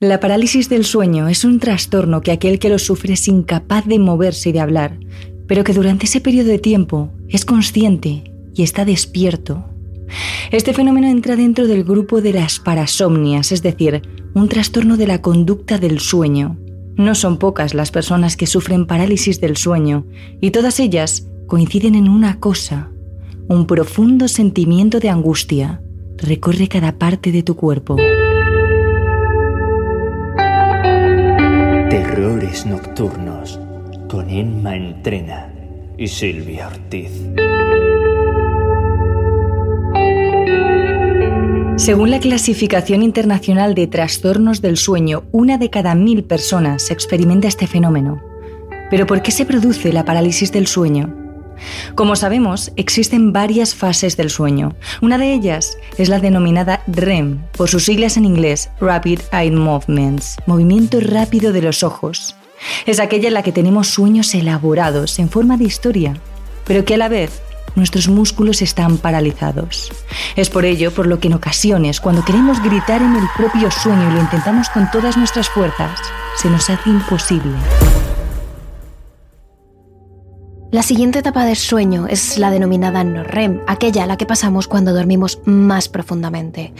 La parálisis del sueño es un trastorno que aquel que lo sufre es incapaz de moverse y de hablar, pero que durante ese periodo de tiempo es consciente y está despierto. Este fenómeno entra dentro del grupo de las parasomnias, es decir, un trastorno de la conducta del sueño. No son pocas las personas que sufren parálisis del sueño y todas ellas coinciden en una cosa. Un profundo sentimiento de angustia recorre cada parte de tu cuerpo. Nocturnos con Emma Entrena y Silvia Ortiz. Según la clasificación internacional de trastornos del sueño, una de cada mil personas experimenta este fenómeno. Pero ¿por qué se produce la parálisis del sueño? Como sabemos, existen varias fases del sueño. Una de ellas es la denominada REM, por sus siglas en inglés, Rapid Eye Movements, movimiento rápido de los ojos. Es aquella en la que tenemos sueños elaborados en forma de historia, pero que a la vez nuestros músculos están paralizados. Es por ello por lo que en ocasiones, cuando queremos gritar en el propio sueño y lo intentamos con todas nuestras fuerzas, se nos hace imposible. La siguiente etapa del sueño es la denominada no-REM, aquella a la que pasamos cuando dormimos más profundamente.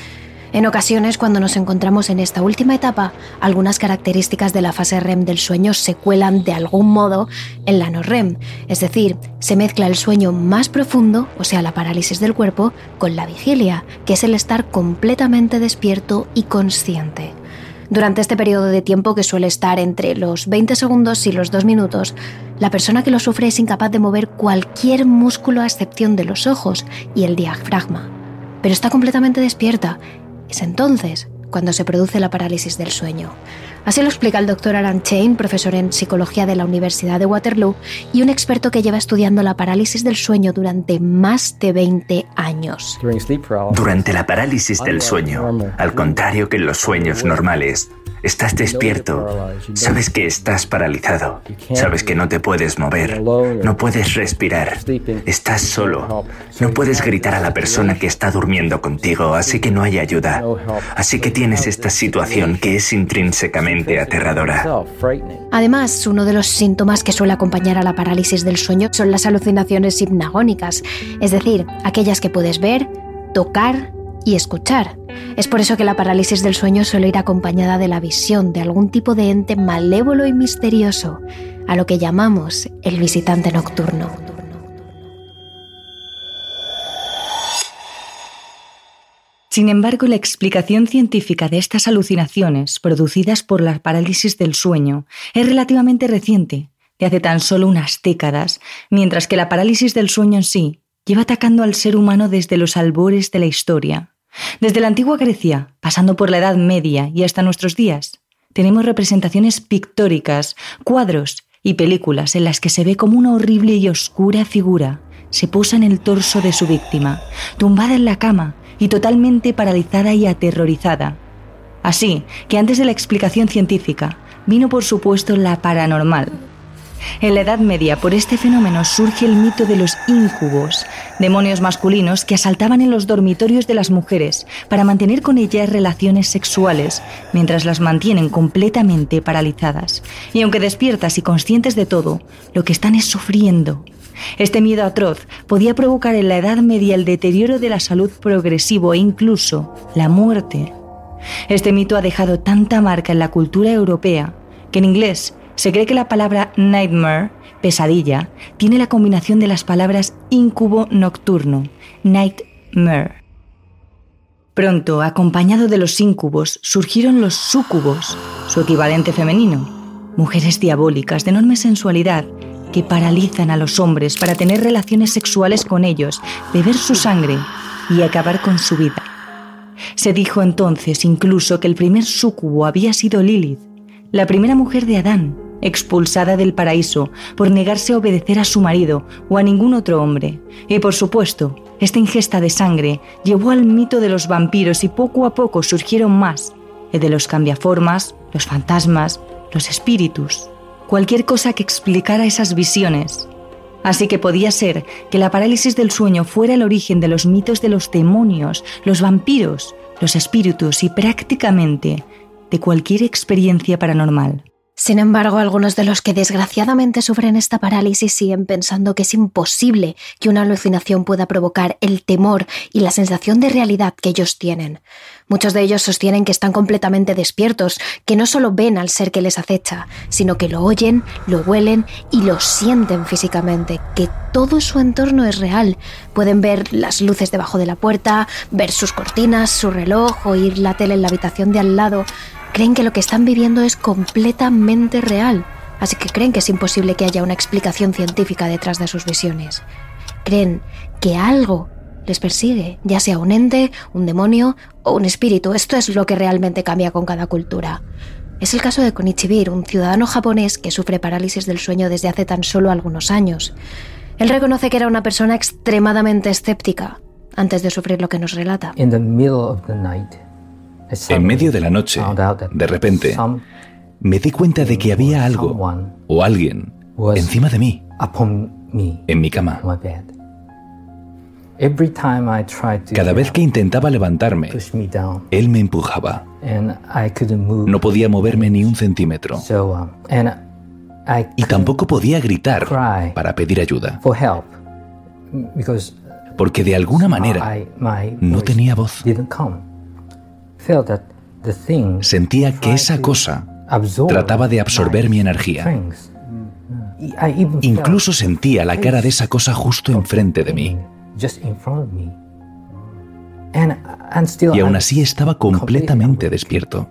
En ocasiones, cuando nos encontramos en esta última etapa, algunas características de la fase REM del sueño se cuelan de algún modo en la no-REM, es decir, se mezcla el sueño más profundo, o sea, la parálisis del cuerpo, con la vigilia, que es el estar completamente despierto y consciente. Durante este periodo de tiempo, que suele estar entre los 20 segundos y los 2 minutos, la persona que lo sufre es incapaz de mover cualquier músculo a excepción de los ojos y el diafragma, pero está completamente despierta. Es entonces cuando se produce la parálisis del sueño. Así lo explica el doctor Aran Chain, profesor en psicología de la Universidad de Waterloo y un experto que lleva estudiando la parálisis del sueño durante más de 20 años. Durante la parálisis del sueño, al contrario que en los sueños normales, Estás despierto, sabes que estás paralizado, sabes que no te puedes mover, no puedes respirar, estás solo, no puedes gritar a la persona que está durmiendo contigo, así que no hay ayuda, así que tienes esta situación que es intrínsecamente aterradora. Además, uno de los síntomas que suele acompañar a la parálisis del sueño son las alucinaciones hipnagónicas, es decir, aquellas que puedes ver, tocar y escuchar. Es por eso que la parálisis del sueño suele ir acompañada de la visión de algún tipo de ente malévolo y misterioso, a lo que llamamos el visitante nocturno. Sin embargo, la explicación científica de estas alucinaciones producidas por la parálisis del sueño es relativamente reciente, de hace tan solo unas décadas, mientras que la parálisis del sueño en sí lleva atacando al ser humano desde los albores de la historia. Desde la antigua Grecia, pasando por la Edad Media y hasta nuestros días, tenemos representaciones pictóricas, cuadros y películas en las que se ve como una horrible y oscura figura se posa en el torso de su víctima, tumbada en la cama y totalmente paralizada y aterrorizada. Así que antes de la explicación científica, vino por supuesto la paranormal, en la Edad Media, por este fenómeno surge el mito de los íncubos, demonios masculinos que asaltaban en los dormitorios de las mujeres para mantener con ellas relaciones sexuales, mientras las mantienen completamente paralizadas. Y aunque despiertas y conscientes de todo, lo que están es sufriendo. Este miedo atroz podía provocar en la Edad Media el deterioro de la salud progresivo e incluso la muerte. Este mito ha dejado tanta marca en la cultura europea que en inglés se cree que la palabra nightmare, pesadilla, tiene la combinación de las palabras incubo nocturno, nightmare. Pronto, acompañado de los incubos, surgieron los súcubos, su equivalente femenino, mujeres diabólicas de enorme sensualidad que paralizan a los hombres para tener relaciones sexuales con ellos, beber su sangre y acabar con su vida. Se dijo entonces incluso que el primer súcubo había sido Lilith, la primera mujer de Adán, expulsada del paraíso por negarse a obedecer a su marido o a ningún otro hombre. Y por supuesto, esta ingesta de sangre llevó al mito de los vampiros y poco a poco surgieron más, el de los cambiaformas, los fantasmas, los espíritus, cualquier cosa que explicara esas visiones. Así que podía ser que la parálisis del sueño fuera el origen de los mitos de los demonios, los vampiros, los espíritus y prácticamente de cualquier experiencia paranormal. Sin embargo, algunos de los que desgraciadamente sufren esta parálisis siguen pensando que es imposible que una alucinación pueda provocar el temor y la sensación de realidad que ellos tienen. Muchos de ellos sostienen que están completamente despiertos, que no solo ven al ser que les acecha, sino que lo oyen, lo huelen y lo sienten físicamente, que todo su entorno es real. Pueden ver las luces debajo de la puerta, ver sus cortinas, su reloj, oír la tele en la habitación de al lado creen que lo que están viviendo es completamente real, así que creen que es imposible que haya una explicación científica detrás de sus visiones. Creen que algo les persigue, ya sea un ente, un demonio o un espíritu. Esto es lo que realmente cambia con cada cultura. Es el caso de Konichibir, un ciudadano japonés que sufre parálisis del sueño desde hace tan solo algunos años. Él reconoce que era una persona extremadamente escéptica antes de sufrir lo que nos relata. En medio de la noche, de repente, me di cuenta de que había algo o alguien encima de mí, en mi cama. Cada vez que intentaba levantarme, él me empujaba. No podía moverme ni un centímetro. Um, Y tampoco podía gritar para pedir ayuda. Porque de alguna manera no tenía voz. Sentía que esa cosa trataba de absorber mi energía. Incluso sentía la cara de esa cosa justo enfrente de mí. Y aún así estaba completamente despierto.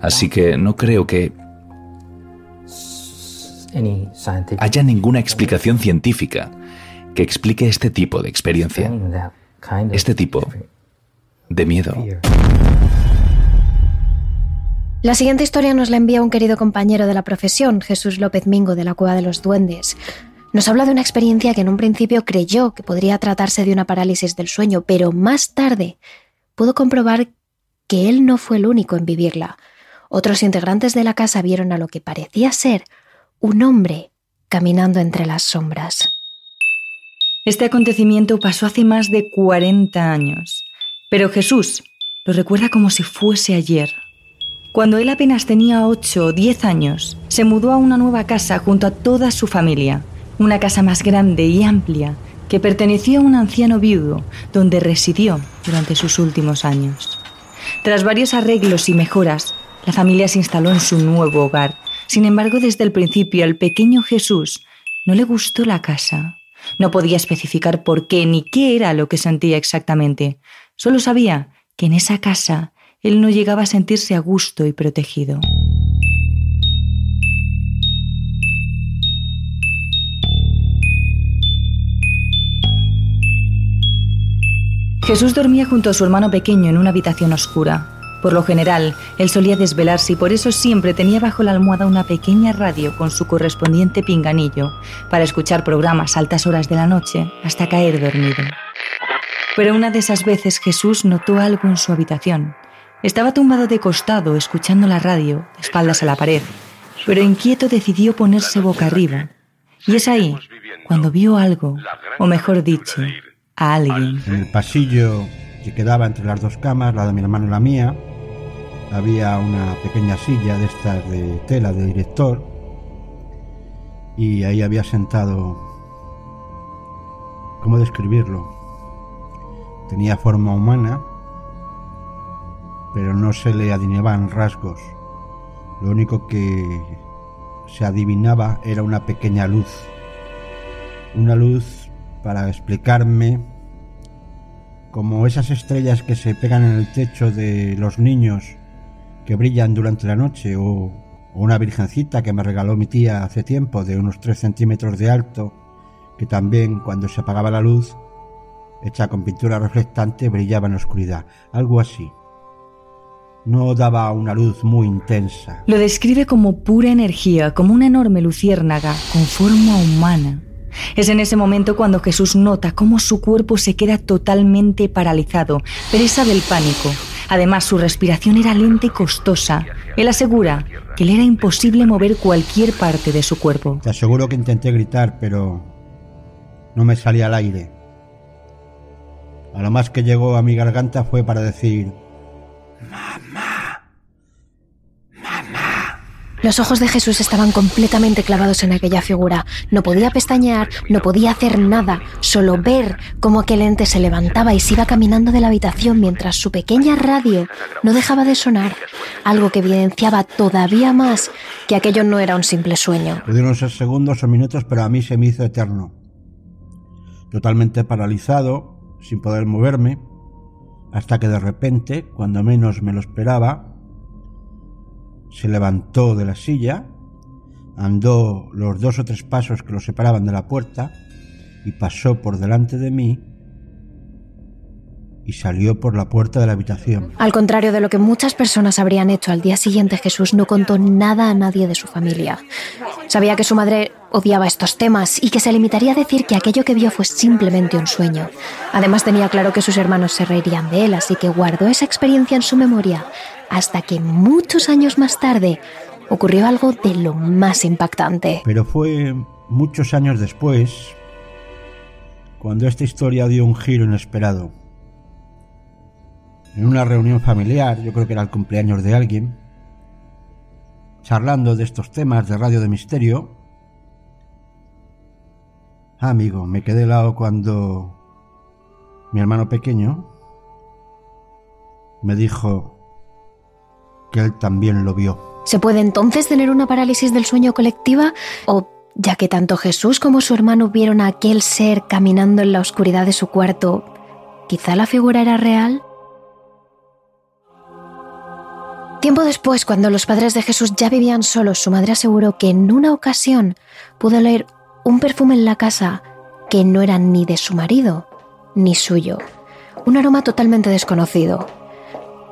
Así que no creo que haya ninguna explicación científica que explique este tipo de experiencia. Este tipo de miedo. La siguiente historia nos la envía un querido compañero de la profesión, Jesús López Mingo de la Cueva de los Duendes. Nos habla de una experiencia que en un principio creyó que podría tratarse de una parálisis del sueño, pero más tarde pudo comprobar que él no fue el único en vivirla. Otros integrantes de la casa vieron a lo que parecía ser un hombre caminando entre las sombras. Este acontecimiento pasó hace más de 40 años. Pero Jesús lo recuerda como si fuese ayer. Cuando él apenas tenía 8 o 10 años, se mudó a una nueva casa junto a toda su familia, una casa más grande y amplia que perteneció a un anciano viudo donde residió durante sus últimos años. Tras varios arreglos y mejoras, la familia se instaló en su nuevo hogar. Sin embargo, desde el principio al pequeño Jesús no le gustó la casa. No podía especificar por qué ni qué era lo que sentía exactamente, Solo sabía que en esa casa él no llegaba a sentirse a gusto y protegido. Jesús dormía junto a su hermano pequeño en una habitación oscura. Por lo general, él solía desvelarse y por eso siempre tenía bajo la almohada una pequeña radio con su correspondiente pinganillo para escuchar programas a altas horas de la noche hasta caer dormido. Pero una de esas veces Jesús notó algo en su habitación. Estaba tumbado de costado, escuchando la radio, de espaldas a la pared, pero inquieto decidió ponerse boca arriba. Y es ahí cuando vio algo, o mejor dicho, a alguien. En el pasillo que quedaba entre las dos camas, la de mi hermano y la mía, había una pequeña silla de estas de tela de director y ahí había sentado, ¿cómo describirlo? Tenía forma humana, pero no se le adivinaban rasgos. Lo único que se adivinaba era una pequeña luz. Una luz para explicarme como esas estrellas que se pegan en el techo de los niños que brillan durante la noche o, una virgencita que me regaló mi tía hace tiempo de unos 3 centímetros de alto que también cuando se apagaba la luz hecha con pintura reflectante, brillaba en la oscuridad, algo así. No daba una luz muy intensa. Lo describe como pura energía, como una enorme luciérnaga con forma humana. Es en ese momento cuando Jesús nota cómo su cuerpo se queda totalmente paralizado, presa del pánico. Además, su respiración era lenta y costosa. Él asegura que le era imposible mover cualquier parte de su cuerpo. Te aseguro que intenté gritar, pero no me salía al aire. A lo más que llegó a mi garganta fue para decir, mamá. Los ojos de Jesús estaban completamente clavados en aquella figura. No podía pestañear, no podía hacer nada, solo ver cómo aquel ente se levantaba y se iba caminando de la habitación mientras su pequeña radio no dejaba de sonar, algo que evidenciaba todavía más que aquello no era un simple sueño. Pudieron ser segundos o minutos, pero a mí se me hizo eterno. Totalmente paralizado, sin poder moverme, hasta que de repente, cuando menos me lo esperaba, se levantó de la silla, andó los dos o tres pasos que lo separaban de la puerta y pasó por delante de mí y salió por la puerta de la habitación. Al contrario de lo que muchas personas habrían hecho al día siguiente, Jesús no contó nada a nadie de su familia. Sabía que su madre odiaba estos temas y que se limitaría a decir que aquello que vio fue simplemente un sueño. Además tenía claro que sus hermanos se reirían de él, así que guardó esa experiencia en su memoria hasta que muchos años más tarde ocurrió algo de lo más impactante. Pero fue muchos años después cuando esta historia dio un giro inesperado. En una reunión familiar, yo creo que era el cumpleaños de alguien, charlando de estos temas de radio de misterio, ah, amigo, me quedé helado cuando mi hermano pequeño me dijo, que él también lo vio. ¿Se puede entonces tener una parálisis del sueño colectiva? ¿O ya que tanto Jesús como su hermano vieron a aquel ser caminando en la oscuridad de su cuarto, quizá la figura era real? Tiempo después, cuando los padres de Jesús ya vivían solos, su madre aseguró que en una ocasión pudo leer un perfume en la casa que no era ni de su marido ni suyo, un aroma totalmente desconocido.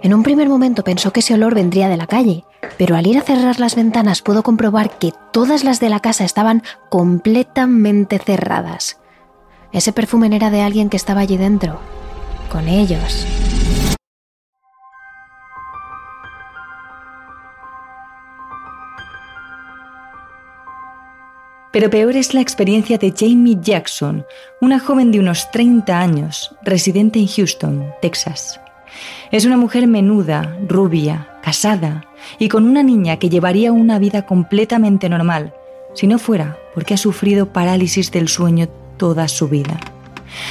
En un primer momento pensó que ese olor vendría de la calle, pero al ir a cerrar las ventanas pudo comprobar que todas las de la casa estaban completamente cerradas. Ese perfume era de alguien que estaba allí dentro, con ellos. Pero peor es la experiencia de Jamie Jackson, una joven de unos 30 años, residente en Houston, Texas. Es una mujer menuda, rubia, casada y con una niña que llevaría una vida completamente normal, si no fuera porque ha sufrido parálisis del sueño toda su vida.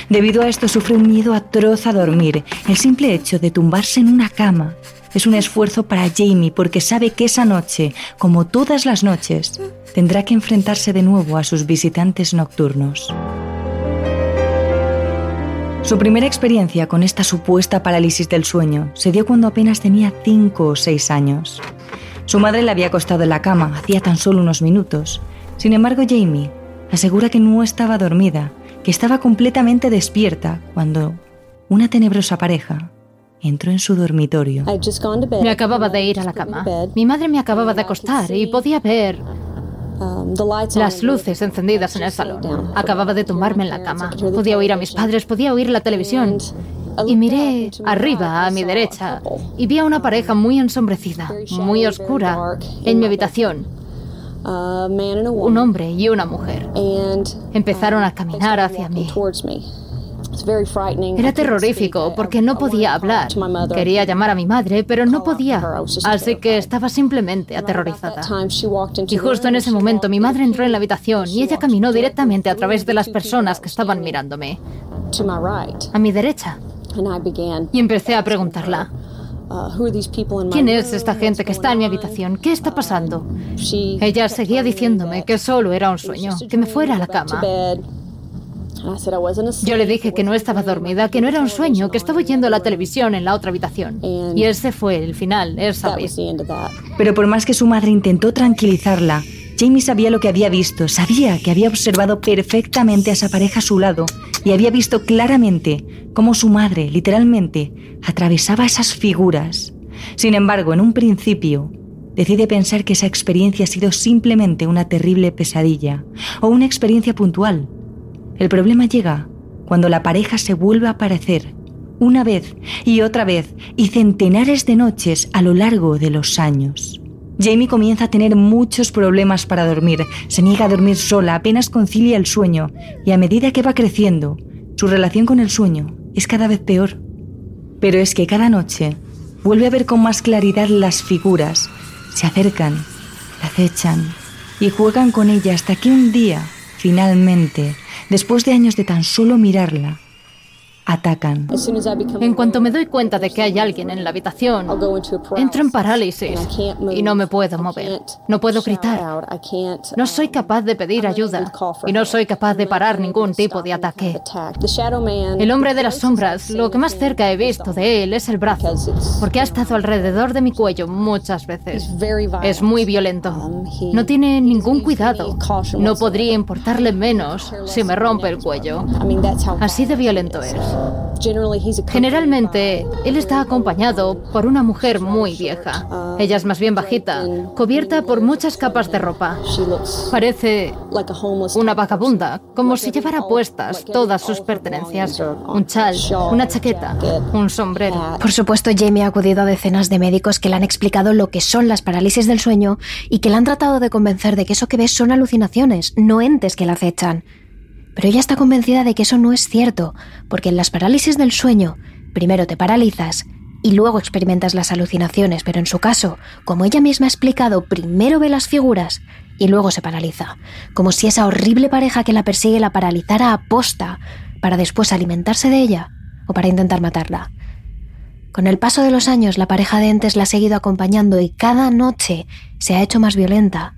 Debido a esto sufre un miedo atroz a dormir. El simple hecho de tumbarse en una cama es un esfuerzo para Jamie porque sabe que esa noche, como todas las noches, tendrá que enfrentarse de nuevo a sus visitantes nocturnos. Su primera experiencia con esta supuesta parálisis del sueño se dio cuando apenas tenía 5 o 6 años. Su madre le había acostado en la cama hacía tan solo unos minutos. Sin embargo, Jamie asegura que no estaba dormida, que estaba completamente despierta cuando una tenebrosa pareja entró en su dormitorio. Me acababa de ir a la cama. Mi madre me acababa de acostar y podía ver Um, las luces encendidas en el salón. Acababa de tumbarme en la cama. Podía oír a mis padres, podía oír la televisión. Y miré arriba, a mi derecha, y vi a una pareja muy ensombrecida, muy oscura, en mi habitación. Un hombre y una mujer. Empezaron a caminar hacia mí. Era terrorífico porque no podía hablar. Quería llamar a mi madre, pero no podía. Así que estaba simplemente aterrorizada. Y justo en ese momento mi madre entró en la habitación y ella caminó directamente a través de las personas que estaban mirándome. A mi derecha. Y empecé a preguntarla. ¿Quién es esta gente que está en mi habitación? ¿Qué está pasando? Ella seguía diciéndome que solo era un sueño, que me fuera a la cama. Yo le dije que no estaba dormida, que no era un sueño, que estaba oyendo la televisión en la otra habitación. Y ese fue el final, esa vez. Pero por más que su madre intentó tranquilizarla, Jamie sabía lo que había visto, sabía que había observado perfectamente a esa pareja a su lado y había visto claramente cómo su madre, literalmente, atravesaba esas figuras. Sin embargo, en un principio, decide pensar que esa experiencia ha sido simplemente una terrible pesadilla o una experiencia puntual el problema llega cuando la pareja se vuelve a aparecer una vez y otra vez y centenares de noches a lo largo de los años. Jamie comienza a tener muchos problemas para dormir, se niega a dormir sola, apenas concilia el sueño. Y a medida que va creciendo, su relación con el sueño es cada vez peor. Pero es que cada noche vuelve a ver con más claridad las figuras, se acercan la acechan y juegan con ella hasta que un día, finalmente, después de años de tan solo mirarla, atacan. En cuanto me doy cuenta de que hay alguien en la habitación, entro en parálisis y no me puedo mover. No puedo gritar. No soy capaz de pedir ayuda y no soy capaz de parar ningún tipo de ataque. El hombre de las sombras, lo que más cerca he visto de él es el brazo, porque ha estado alrededor de mi cuello muchas veces. Es muy violento. No tiene ningún cuidado. No podría importarle menos si me rompe el cuello. Así de violento es. Generalmente, él está acompañado por una mujer muy vieja. Ella es más bien bajita, cubierta por muchas capas de ropa. Parece una vagabunda, como si llevara puestas todas sus pertenencias. Un chal, una chaqueta, un sombrero. Por supuesto, Jamie ha acudido a decenas de médicos que le han explicado lo que son las parálisis del sueño y que le han tratado de convencer de que eso que ves son alucinaciones, no entes que la acechan. Pero ella está convencida de que eso no es cierto, porque en las parálisis del sueño, primero te paralizas y luego experimentas las alucinaciones, pero en su caso, como ella misma ha explicado, primero ve las figuras y luego se paraliza, como si esa horrible pareja que la persigue la paralizara a posta para después alimentarse de ella o para intentar matarla. Con el paso de los años, la pareja de entes la ha seguido acompañando y cada noche se ha hecho más violenta.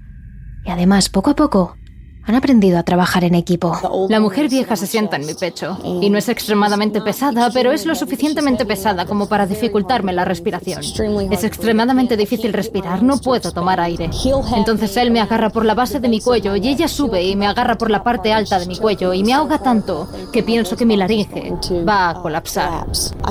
Y además, poco a poco, han aprendido a trabajar en equipo. La mujer vieja se sienta en mi pecho y no es extremadamente pesada, pero es lo suficientemente pesada como para dificultarme la respiración. Es extremadamente difícil respirar, no puedo tomar aire. Entonces él me agarra por la base de mi cuello y ella sube y me agarra por la parte alta de mi cuello y me ahoga tanto que pienso que mi laringe va a colapsar.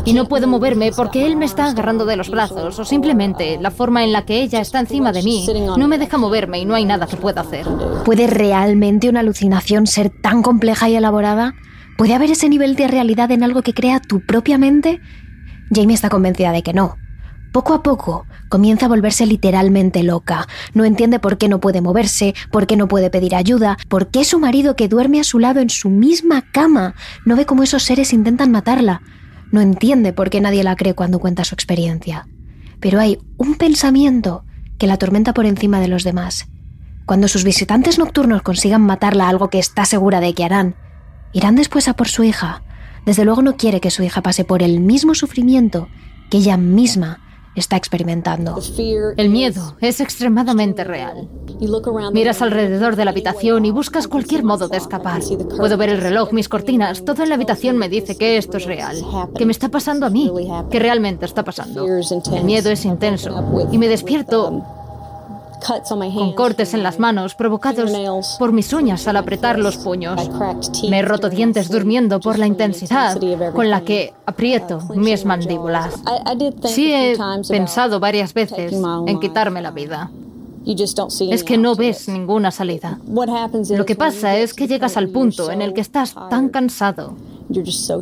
Y no puedo moverme porque él me está agarrando de los brazos o simplemente la forma en la que ella está encima de mí no me deja moverme y no hay nada que pueda hacer. ¿Puede realmente una alucinación ser tan compleja y elaborada? ¿Puede haber ese nivel de realidad en algo que crea tu propia mente? Jamie está convencida de que no. Poco a poco comienza a volverse literalmente loca. No entiende por qué no puede moverse, por qué no puede pedir ayuda, por qué su marido que duerme a su lado en su misma cama no ve cómo esos seres intentan matarla. No entiende por qué nadie la cree cuando cuenta su experiencia. Pero hay un pensamiento que la atormenta por encima de los demás. Cuando sus visitantes nocturnos consigan matarla, algo que está segura de que harán, irán después a por su hija. Desde luego no quiere que su hija pase por el mismo sufrimiento que ella misma está experimentando. El miedo es extremadamente real. Miras alrededor de la habitación y buscas cualquier modo de escapar. Puedo ver el reloj, mis cortinas, todo en la habitación me dice que esto es real, que me está pasando a mí, que realmente está pasando. El miedo es intenso y me despierto con cortes en las manos provocados por mis uñas al apretar los puños. Me he roto dientes durmiendo por la intensidad con la que aprieto mis mandíbulas. Sí he pensado varias veces en quitarme la vida. Es que no ves ninguna salida. Lo que pasa es que llegas al punto en el que estás tan cansado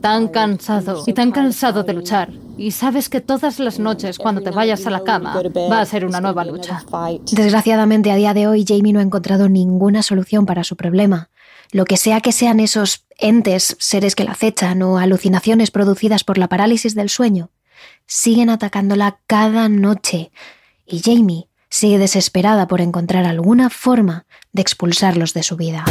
tan cansado y tan cansado de luchar. Y sabes que todas las noches cuando te vayas a la cama va a ser una nueva lucha. Desgraciadamente a día de hoy Jamie no ha encontrado ninguna solución para su problema. Lo que sea que sean esos entes, seres que la acechan o alucinaciones producidas por la parálisis del sueño, siguen atacándola cada noche. Y Jamie sigue desesperada por encontrar alguna forma de expulsarlos de su vida.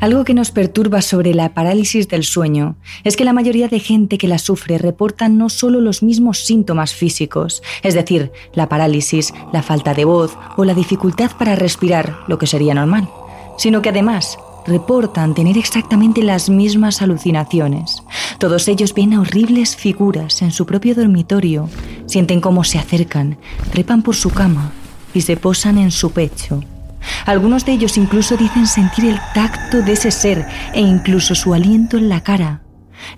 Algo que nos perturba sobre la parálisis del sueño es que la mayoría de gente que la sufre reporta no solo los mismos síntomas físicos, es decir, la parálisis, la falta de voz o la dificultad para respirar, lo que sería normal, sino que además reportan tener exactamente las mismas alucinaciones. Todos ellos ven horribles figuras en su propio dormitorio, sienten cómo se acercan, trepan por su cama y se posan en su pecho algunos de ellos incluso dicen sentir el tacto de ese ser e incluso su aliento en la cara.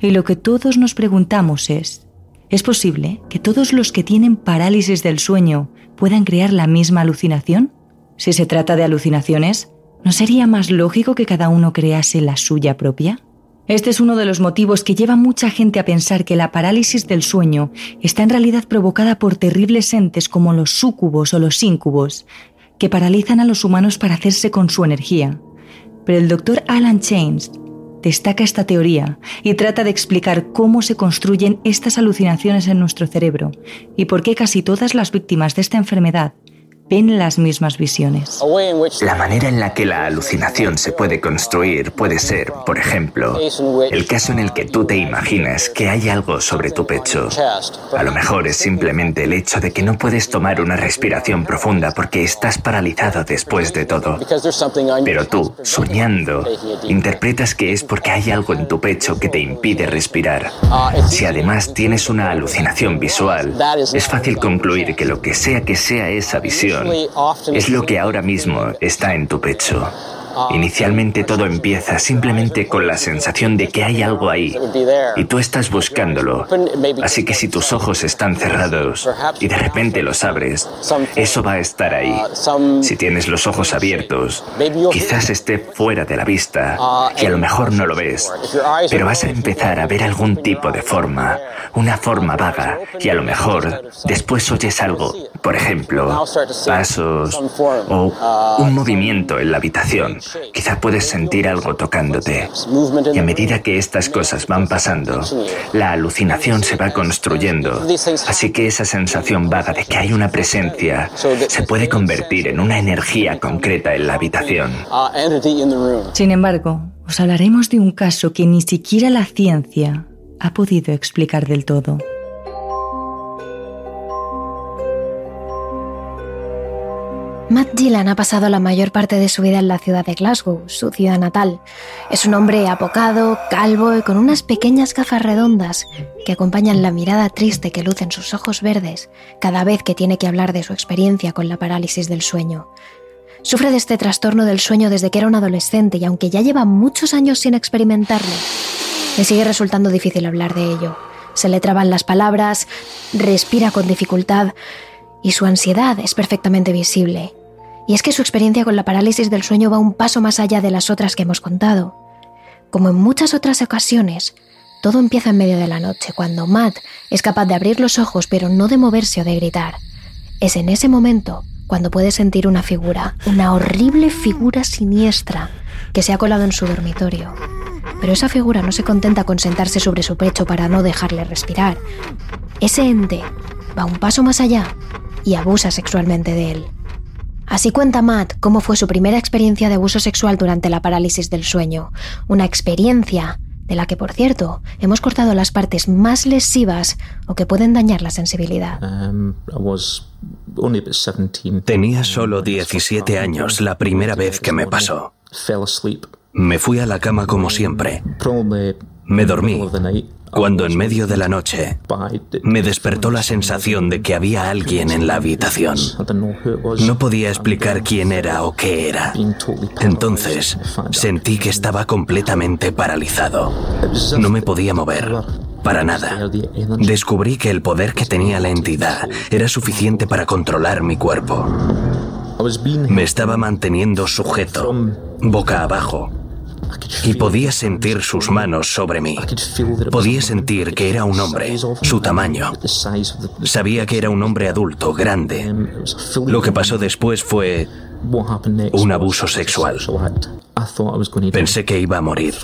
Y lo que todos nos preguntamos es, ¿es posible que todos los que tienen parálisis del sueño puedan crear la misma alucinación? Si se trata de alucinaciones, ¿no sería más lógico que cada uno crease la suya propia? Este es uno de los motivos que lleva mucha gente a pensar que la parálisis del sueño está en realidad provocada por terribles entes como los súcubos o los íncubos, que paralizan a los humanos para hacerse con su energía. Pero el doctor Alan James destaca esta teoría y trata de explicar cómo se construyen estas alucinaciones en nuestro cerebro y por qué casi todas las víctimas de esta enfermedad ven las mismas visiones. La manera en la que la alucinación se puede construir puede ser, por ejemplo, el caso en el que tú te imaginas que hay algo sobre tu pecho. A lo mejor es simplemente el hecho de que no puedes tomar una respiración profunda porque estás paralizado después de todo. Pero tú, soñando, interpretas que es porque hay algo en tu pecho que te impide respirar. Si además tienes una alucinación visual, es fácil concluir que lo que sea que sea esa visión, es lo que ahora mismo está en tu pecho. Inicialmente todo empieza simplemente con la sensación de que hay algo ahí y tú estás buscándolo. Así que si tus ojos están cerrados y de repente los abres, eso va a estar ahí. Si tienes los ojos abiertos, quizás esté fuera de la vista y a lo mejor no lo ves, pero vas a empezar a ver algún tipo de forma, una forma vaga y a lo mejor después oyes algo, por ejemplo, pasos o un movimiento en la habitación. Quizá puedes sentir algo tocándote. Y a medida que estas cosas van pasando, la alucinación se va construyendo. Así que esa sensación vaga de que hay una presencia se puede convertir en una energía concreta en la habitación. Sin embargo, os hablaremos de un caso que ni siquiera la ciencia ha podido explicar del todo. Matt Gillan ha pasado la mayor parte de su vida en la ciudad de Glasgow, su ciudad natal. Es un hombre apocado, calvo y con unas pequeñas gafas redondas que acompañan la mirada triste que lucen sus ojos verdes cada vez que tiene que hablar de su experiencia con la parálisis del sueño. Sufre de este trastorno del sueño desde que era un adolescente y aunque ya lleva muchos años sin experimentarlo, le sigue resultando difícil hablar de ello. Se le traban las palabras, respira con dificultad y su ansiedad es perfectamente visible. Y es que su experiencia con la parálisis del sueño va un paso más allá de las otras que hemos contado. Como en muchas otras ocasiones, todo empieza en medio de la noche, cuando Matt es capaz de abrir los ojos pero no de moverse o de gritar. Es en ese momento cuando puede sentir una figura, una horrible figura siniestra que se ha colado en su dormitorio. Pero esa figura no se contenta con sentarse sobre su pecho para no dejarle respirar. Ese ente va un paso más allá y abusa sexualmente de él. Así cuenta Matt cómo fue su primera experiencia de abuso sexual durante la parálisis del sueño, una experiencia de la que, por cierto, hemos cortado las partes más lesivas o que pueden dañar la sensibilidad. Um, Tenía solo 17 años la primera vez que me pasó. Me fui a la cama como siempre. Me dormí cuando en medio de la noche me despertó la sensación de que había alguien en la habitación. No podía explicar quién era o qué era. Entonces sentí que estaba completamente paralizado. No me podía mover. Para nada. Descubrí que el poder que tenía la entidad era suficiente para controlar mi cuerpo. Me estaba manteniendo sujeto, boca abajo, y podía sentir sus manos sobre mí. Podía sentir que era un hombre, su tamaño. Sabía que era un hombre adulto, grande. Lo que pasó después fue un abuso sexual. Pensé que iba a morir.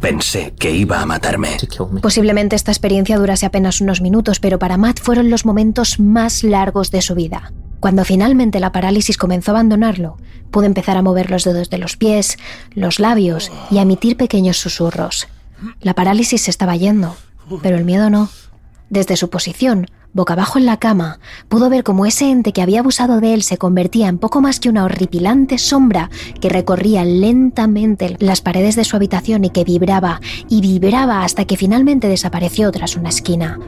Pensé que iba a matarme. Posiblemente esta experiencia durase apenas unos minutos, pero para Matt fueron los momentos más largos de su vida. Cuando finalmente la parálisis comenzó a abandonarlo, pudo empezar a mover los dedos de los pies, los labios y a emitir pequeños susurros. La parálisis se estaba yendo, pero el miedo no. Desde su posición, boca abajo en la cama, pudo ver cómo ese ente que había abusado de él se convertía en poco más que una horripilante sombra que recorría lentamente las paredes de su habitación y que vibraba y vibraba hasta que finalmente desapareció tras una esquina.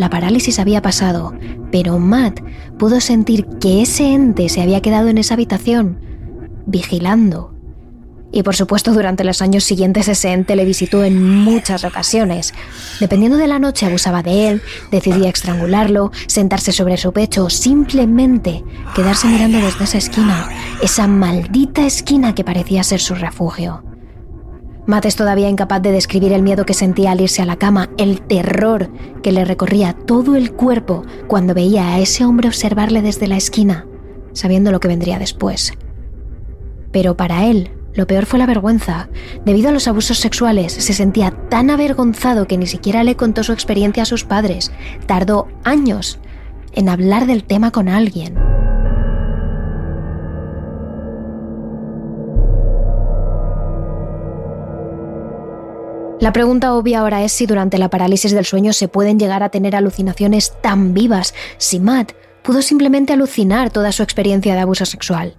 La parálisis había pasado, pero Matt pudo sentir que ese ente se había quedado en esa habitación, vigilando. Y por supuesto durante los años siguientes ese ente le visitó en muchas ocasiones. Dependiendo de la noche abusaba de él, decidía estrangularlo, sentarse sobre su pecho simplemente quedarse mirando desde esa esquina, esa maldita esquina que parecía ser su refugio. Matt es todavía incapaz de describir el miedo que sentía al irse a la cama, el terror que le recorría todo el cuerpo cuando veía a ese hombre observarle desde la esquina, sabiendo lo que vendría después. Pero para él Lo peor fue la vergüenza. Debido a los abusos sexuales, se sentía tan avergonzado que ni siquiera le contó su experiencia a sus padres. Tardó años en hablar del tema con alguien. La pregunta obvia ahora es si durante la parálisis del sueño se pueden llegar a tener alucinaciones tan vivas, si Matt pudo simplemente alucinar toda su experiencia de abuso sexual.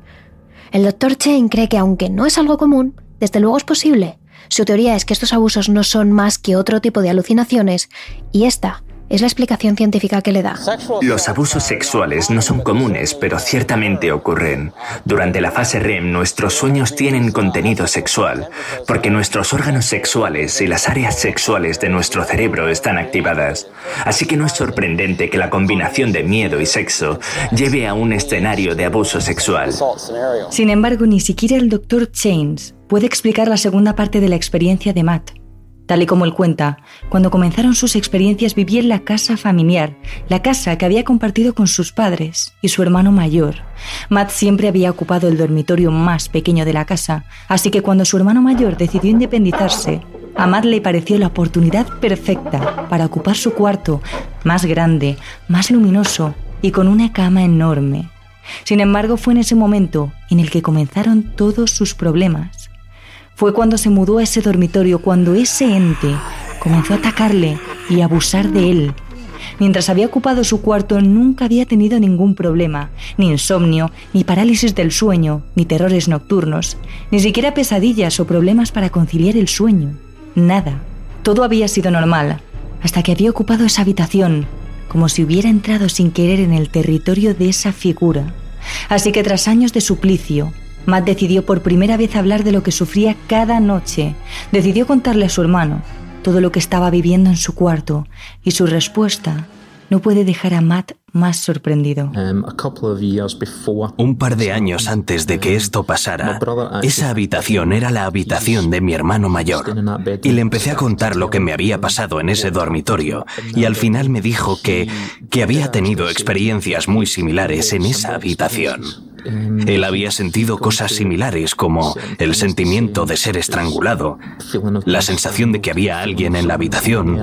El doctor Chain cree que aunque no es algo común, desde luego es posible. Su teoría es que estos abusos no son más que otro tipo de alucinaciones y esta es la explicación científica que le da. Los abusos sexuales no son comunes, pero ciertamente ocurren. Durante la fase REM, nuestros sueños tienen contenido sexual, porque nuestros órganos sexuales y las áreas sexuales de nuestro cerebro están activadas. Así que no es sorprendente que la combinación de miedo y sexo lleve a un escenario de abuso sexual. Sin embargo, ni siquiera el Dr. Chains puede explicar la segunda parte de la experiencia de Matt. Tal y como él cuenta, cuando comenzaron sus experiencias vivía en la casa familiar, la casa que había compartido con sus padres y su hermano mayor. Matt siempre había ocupado el dormitorio más pequeño de la casa, así que cuando su hermano mayor decidió independizarse, a Matt le pareció la oportunidad perfecta para ocupar su cuarto, más grande, más luminoso y con una cama enorme. Sin embargo, fue en ese momento en el que comenzaron todos sus problemas. Fue cuando se mudó a ese dormitorio, cuando ese ente comenzó a atacarle y abusar de él. Mientras había ocupado su cuarto nunca había tenido ningún problema, ni insomnio, ni parálisis del sueño, ni terrores nocturnos, ni siquiera pesadillas o problemas para conciliar el sueño. Nada. Todo había sido normal, hasta que había ocupado esa habitación, como si hubiera entrado sin querer en el territorio de esa figura. Así que tras años de suplicio, Matt decidió por primera vez hablar de lo que sufría cada noche. Decidió contarle a su hermano todo lo que estaba viviendo en su cuarto y su respuesta no puede dejar a Matt más sorprendido. Um, Un par de años antes de que esto pasara, esa habitación era la habitación de mi hermano mayor. Y le empecé a contar lo que me había pasado en ese dormitorio. Y al final me dijo que, que había tenido experiencias muy similares en esa habitación. Él había sentido cosas similares como el sentimiento de ser estrangulado, la sensación de que había alguien en la habitación.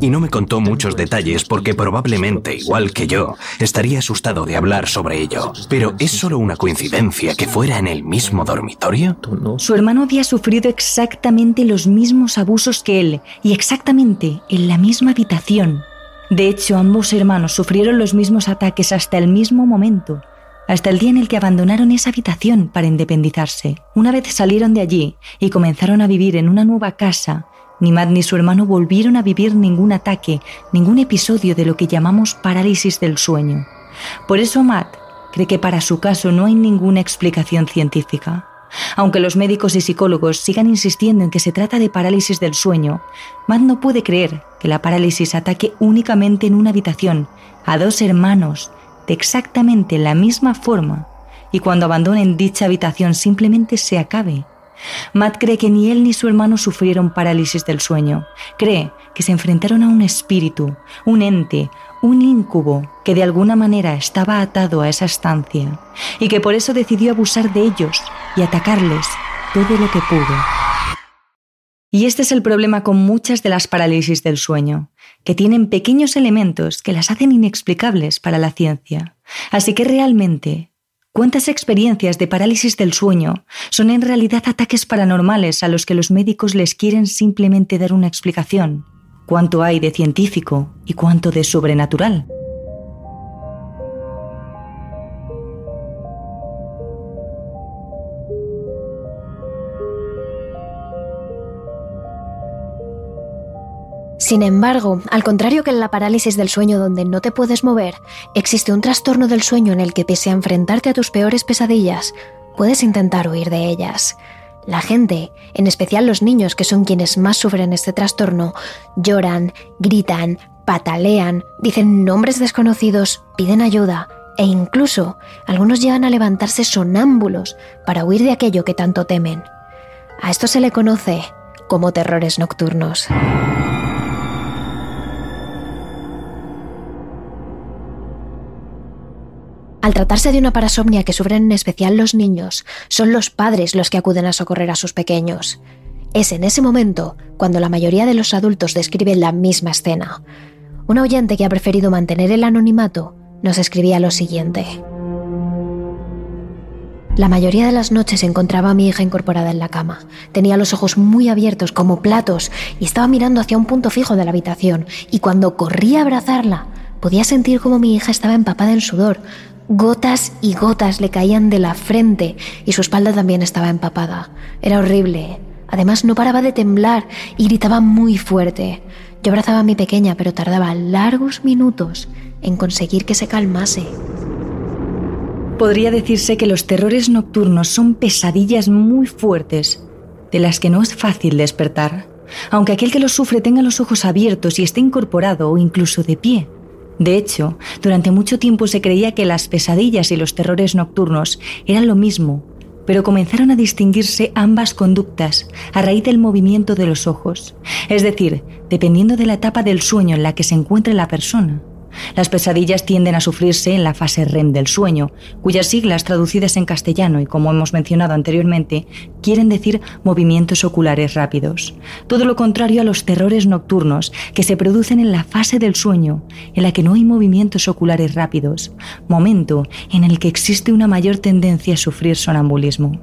Y no me contó muchos detalles porque probablemente, igual que yo, estaría asustado de hablar sobre ello. Pero ¿es solo una coincidencia que fuera en el mismo dormitorio? Su hermano había sufrido exactamente los mismos abusos que él y exactamente en la misma habitación. De hecho, ambos hermanos sufrieron los mismos ataques hasta el mismo momento hasta el día en el que abandonaron esa habitación para independizarse. Una vez salieron de allí y comenzaron a vivir en una nueva casa, ni Matt ni su hermano volvieron a vivir ningún ataque, ningún episodio de lo que llamamos parálisis del sueño. Por eso Matt cree que para su caso no hay ninguna explicación científica. Aunque los médicos y psicólogos sigan insistiendo en que se trata de parálisis del sueño, Matt no puede creer que la parálisis ataque únicamente en una habitación a dos hermanos exactamente la misma forma y cuando abandonen dicha habitación simplemente se acabe. Matt cree que ni él ni su hermano sufrieron parálisis del sueño. Cree que se enfrentaron a un espíritu, un ente, un incubo que de alguna manera estaba atado a esa estancia y que por eso decidió abusar de ellos y atacarles todo lo que pudo. Y este es el problema con muchas de las parálisis del sueño, que tienen pequeños elementos que las hacen inexplicables para la ciencia. Así que realmente, ¿cuántas experiencias de parálisis del sueño son en realidad ataques paranormales a los que los médicos les quieren simplemente dar una explicación? ¿Cuánto hay de científico y cuánto de sobrenatural? Sin embargo, al contrario que en la parálisis del sueño donde no te puedes mover, existe un trastorno del sueño en el que pese a enfrentarte a tus peores pesadillas, puedes intentar huir de ellas. La gente, en especial los niños que son quienes más sufren este trastorno, lloran, gritan, patalean, dicen nombres desconocidos, piden ayuda e incluso algunos llegan a levantarse sonámbulos para huir de aquello que tanto temen. A esto se le conoce como terrores nocturnos. Al tratarse de una parasomnia que sufren en especial los niños, son los padres los que acuden a socorrer a sus pequeños. Es en ese momento cuando la mayoría de los adultos describen la misma escena. Un oyente que ha preferido mantener el anonimato nos escribía lo siguiente. La mayoría de las noches encontraba a mi hija incorporada en la cama. Tenía los ojos muy abiertos como platos y estaba mirando hacia un punto fijo de la habitación y cuando corría a abrazarla podía sentir como mi hija estaba empapada en sudor. Gotas y gotas le caían de la frente y su espalda también estaba empapada. Era horrible. Además no paraba de temblar y gritaba muy fuerte. Yo abrazaba a mi pequeña pero tardaba largos minutos en conseguir que se calmase. Podría decirse que los terrores nocturnos son pesadillas muy fuertes, de las que no es fácil despertar, aunque aquel que los sufre tenga los ojos abiertos y esté incorporado o incluso de pie. De hecho, durante mucho tiempo se creía que las pesadillas y los terrores nocturnos eran lo mismo, pero comenzaron a distinguirse ambas conductas a raíz del movimiento de los ojos, es decir, dependiendo de la etapa del sueño en la que se encuentre la persona. Las pesadillas tienden a sufrirse en la fase REM del sueño, cuyas siglas traducidas en castellano y como hemos mencionado anteriormente, quieren decir movimientos oculares rápidos. Todo lo contrario a los terrores nocturnos que se producen en la fase del sueño, en la que no hay movimientos oculares rápidos, momento en el que existe una mayor tendencia a sufrir sonambulismo.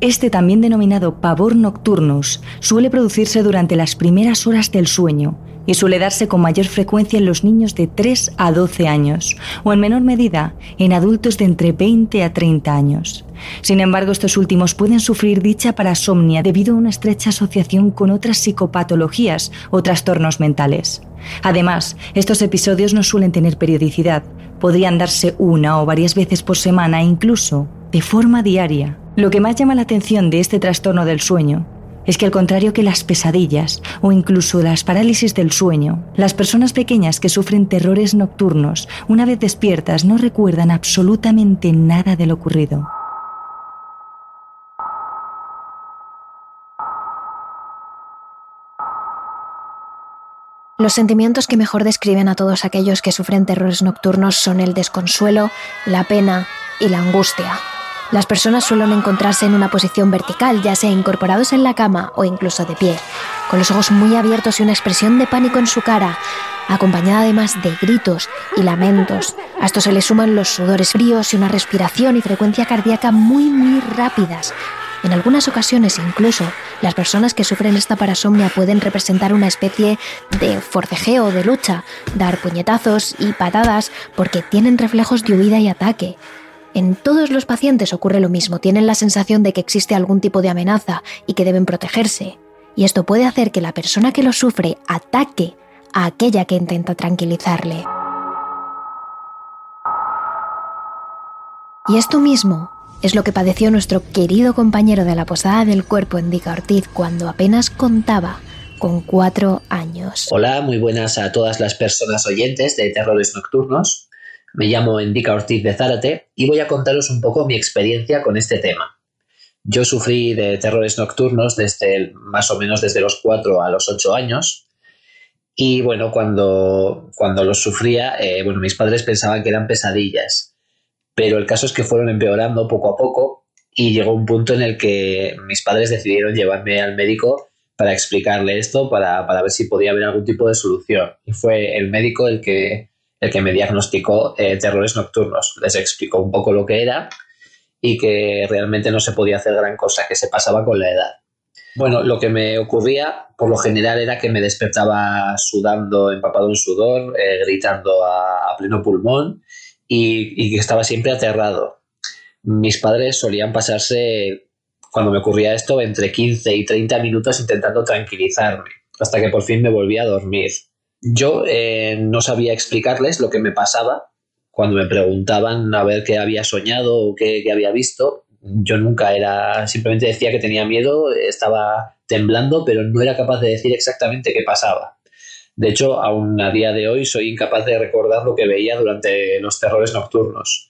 Este también denominado pavor nocturnus suele producirse durante las primeras horas del sueño, y suele darse con mayor frecuencia en los niños de 3 a 12 años o en menor medida en adultos de entre 20 a 30 años. Sin embargo, estos últimos pueden sufrir dicha parasomnia debido a una estrecha asociación con otras psicopatologías o trastornos mentales. Además, estos episodios no suelen tener periodicidad, podrían darse una o varias veces por semana incluso de forma diaria. Lo que más llama la atención de este trastorno del sueño es que al contrario que las pesadillas o incluso las parálisis del sueño, las personas pequeñas que sufren terrores nocturnos, una vez despiertas, no recuerdan absolutamente nada de lo ocurrido. Los sentimientos que mejor describen a todos aquellos que sufren terrores nocturnos son el desconsuelo, la pena y la angustia. Las personas suelen encontrarse en una posición vertical, ya sea incorporados en la cama o incluso de pie, con los ojos muy abiertos y una expresión de pánico en su cara, acompañada además de gritos y lamentos. A esto se le suman los sudores fríos y una respiración y frecuencia cardíaca muy muy rápidas. En algunas ocasiones incluso las personas que sufren esta parasomnia pueden representar una especie de forcejeo de lucha, dar puñetazos y patadas porque tienen reflejos de huida y ataque. En todos los pacientes ocurre lo mismo, tienen la sensación de que existe algún tipo de amenaza y que deben protegerse. Y esto puede hacer que la persona que lo sufre ataque a aquella que intenta tranquilizarle. Y esto mismo es lo que padeció nuestro querido compañero de la Posada del Cuerpo, Endica Ortiz, cuando apenas contaba con cuatro años. Hola, muy buenas a todas las personas oyentes de Terrores Nocturnos. Me llamo Endica Ortiz de Zárate y voy a contaros un poco mi experiencia con este tema. Yo sufrí de terrores nocturnos desde más o menos desde los 4 a los 8 años. Y bueno, cuando, cuando los sufría, eh, bueno, mis padres pensaban que eran pesadillas. Pero el caso es que fueron empeorando poco a poco y llegó un punto en el que mis padres decidieron llevarme al médico para explicarle esto, para, para ver si podía haber algún tipo de solución. Y fue el médico el que el que me diagnosticó eh, terrores nocturnos. Les explicó un poco lo que era y que realmente no se podía hacer gran cosa, que se pasaba con la edad. Bueno, lo que me ocurría por lo general era que me despertaba sudando, empapado en sudor, eh, gritando a, pleno pulmón y, que estaba siempre aterrado. Mis padres solían pasarse, cuando me ocurría esto, entre 15 y 30 minutos intentando tranquilizarme, hasta que por fin me volvía a dormir. Yo eh, no sabía explicarles lo que me pasaba cuando me preguntaban a ver qué había soñado o qué, había visto. Yo nunca era, simplemente decía que tenía miedo, estaba temblando, pero no era capaz de decir exactamente qué pasaba. De hecho, aún a día de hoy soy incapaz de recordar lo que veía durante los terrores nocturnos.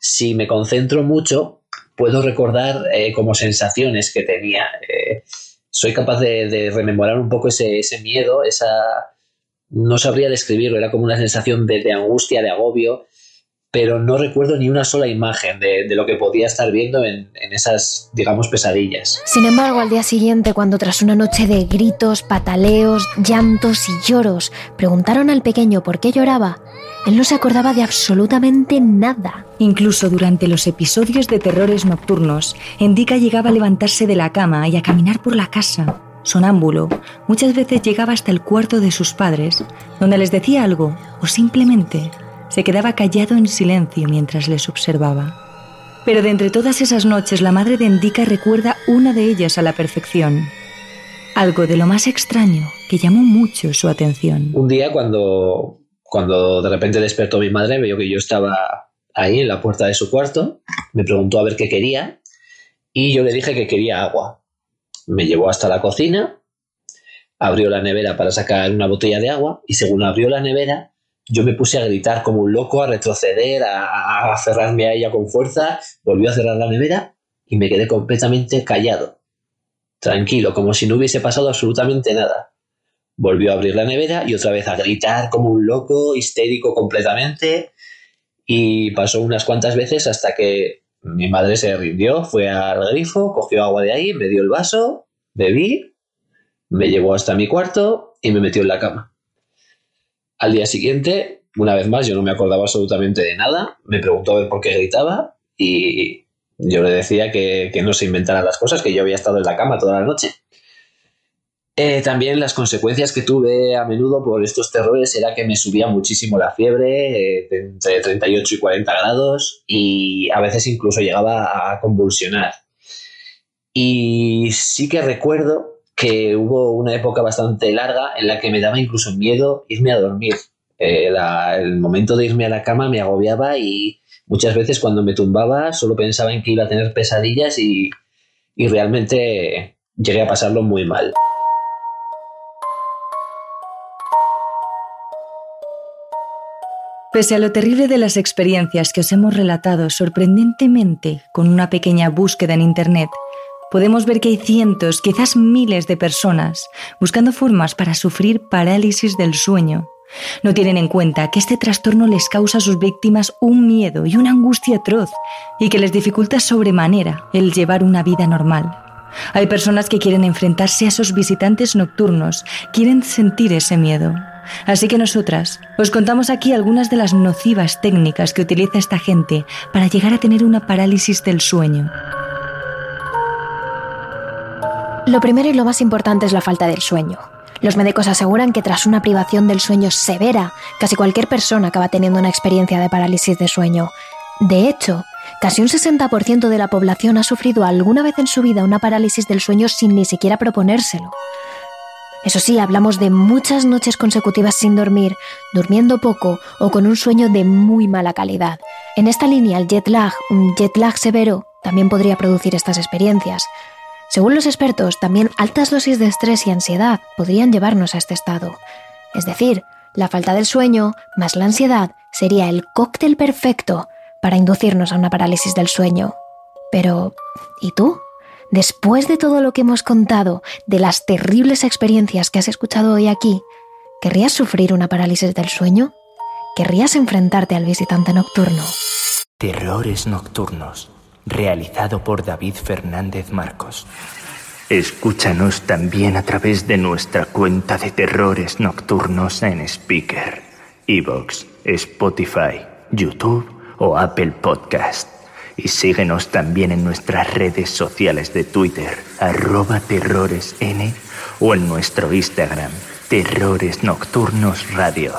Si me concentro mucho, puedo recordar eh, como sensaciones que tenía. Eh, soy capaz de, rememorar un poco ese, ese miedo, esa, no sabría describirlo, era como una sensación de, angustia, de agobio, pero no recuerdo ni una sola imagen de, lo que podía estar viendo en, en, esas, digamos, pesadillas. Sin embargo, al día siguiente, cuando tras una noche de gritos, pataleos, llantos y lloros, preguntaron al pequeño por qué lloraba, él no se acordaba de absolutamente nada. Incluso durante los episodios de terrores nocturnos, Endika llegaba a levantarse de la cama y a caminar por la casa. Sonámbulo, muchas veces llegaba hasta el cuarto de sus padres, donde les decía algo o simplemente se quedaba callado en silencio mientras les observaba. Pero de entre todas esas noches la madre de Endika recuerda una de ellas a la perfección. Algo de lo más extraño que llamó mucho su atención. Un día cuando, cuando de repente despertó mi madre, vio que yo estaba ahí en la puerta de su cuarto, me preguntó a ver qué quería y yo le dije que quería agua. Me llevó hasta la cocina, abrió la nevera para sacar una botella de agua y según abrió la nevera yo me puse a gritar como un loco, a retroceder, a, aferrarme a ella con fuerza, volvió a cerrar la nevera y me quedé completamente callado, tranquilo, como si no hubiese pasado absolutamente nada. Volvió a abrir la nevera y otra vez a gritar como un loco, histérico completamente, y pasó unas cuantas veces hasta que mi madre se rindió, fue al grifo, cogió agua de ahí, me dio el vaso, bebí, me llevó hasta mi cuarto y me metió en la cama. Al día siguiente, una vez más, yo no me acordaba absolutamente de nada, me preguntó a ver por qué gritaba y yo le decía que, no se inventara las cosas, que yo había estado en la cama toda la noche. Eh, también las consecuencias que tuve a menudo por estos terrores era que me subía muchísimo la fiebre, eh, entre 38 y 40 grados, y a veces incluso llegaba a convulsionar. Y sí que recuerdo que hubo una época bastante larga en la que me daba incluso miedo irme a dormir. Eh, el momento de irme a la cama me agobiaba y muchas veces cuando me tumbaba solo pensaba en que iba a tener pesadillas y, y realmente llegué a pasarlo muy mal. Pese a lo terrible de las experiencias que os hemos relatado sorprendentemente con una pequeña búsqueda en Internet, podemos ver que hay cientos, quizás miles de personas buscando formas para sufrir parálisis del sueño. No tienen en cuenta que este trastorno les causa a sus víctimas un miedo y una angustia atroz y que les dificulta sobremanera el llevar una vida normal. Hay personas que quieren enfrentarse a esos visitantes nocturnos, quieren sentir ese miedo. Así que nosotras os contamos aquí algunas de las nocivas técnicas que utiliza esta gente para llegar a tener una parálisis del sueño. Lo primero y lo más importante es la falta del sueño. Los médicos aseguran que tras una privación del sueño severa, casi cualquier persona acaba teniendo una experiencia de parálisis de sueño. De hecho, casi un 60% de la población ha sufrido alguna vez en su vida una parálisis del sueño sin ni siquiera proponérselo. Eso sí, hablamos de muchas noches consecutivas sin dormir, durmiendo poco o con un sueño de muy mala calidad. En esta línea, el jet lag, un jet lag severo, también podría producir estas experiencias. Según los expertos, también altas dosis de estrés y ansiedad podrían llevarnos a este estado. Es decir, la falta del sueño más la ansiedad sería el cóctel perfecto para inducirnos a una parálisis del sueño. Pero, ¿y tú? Después de todo lo que hemos contado, de las terribles experiencias que has escuchado hoy aquí, ¿querrías sufrir una parálisis del sueño? ¿Querrías enfrentarte al visitante nocturno? Terrores nocturnos realizado por David Fernández Marcos. Escúchanos también a través de nuestra cuenta de terrores nocturnos en Speaker, Evox, Spotify, YouTube o Apple Podcast. Y síguenos también en nuestras redes sociales de Twitter, arroba terroresn o en nuestro Instagram, Terrores Nocturnos Radio.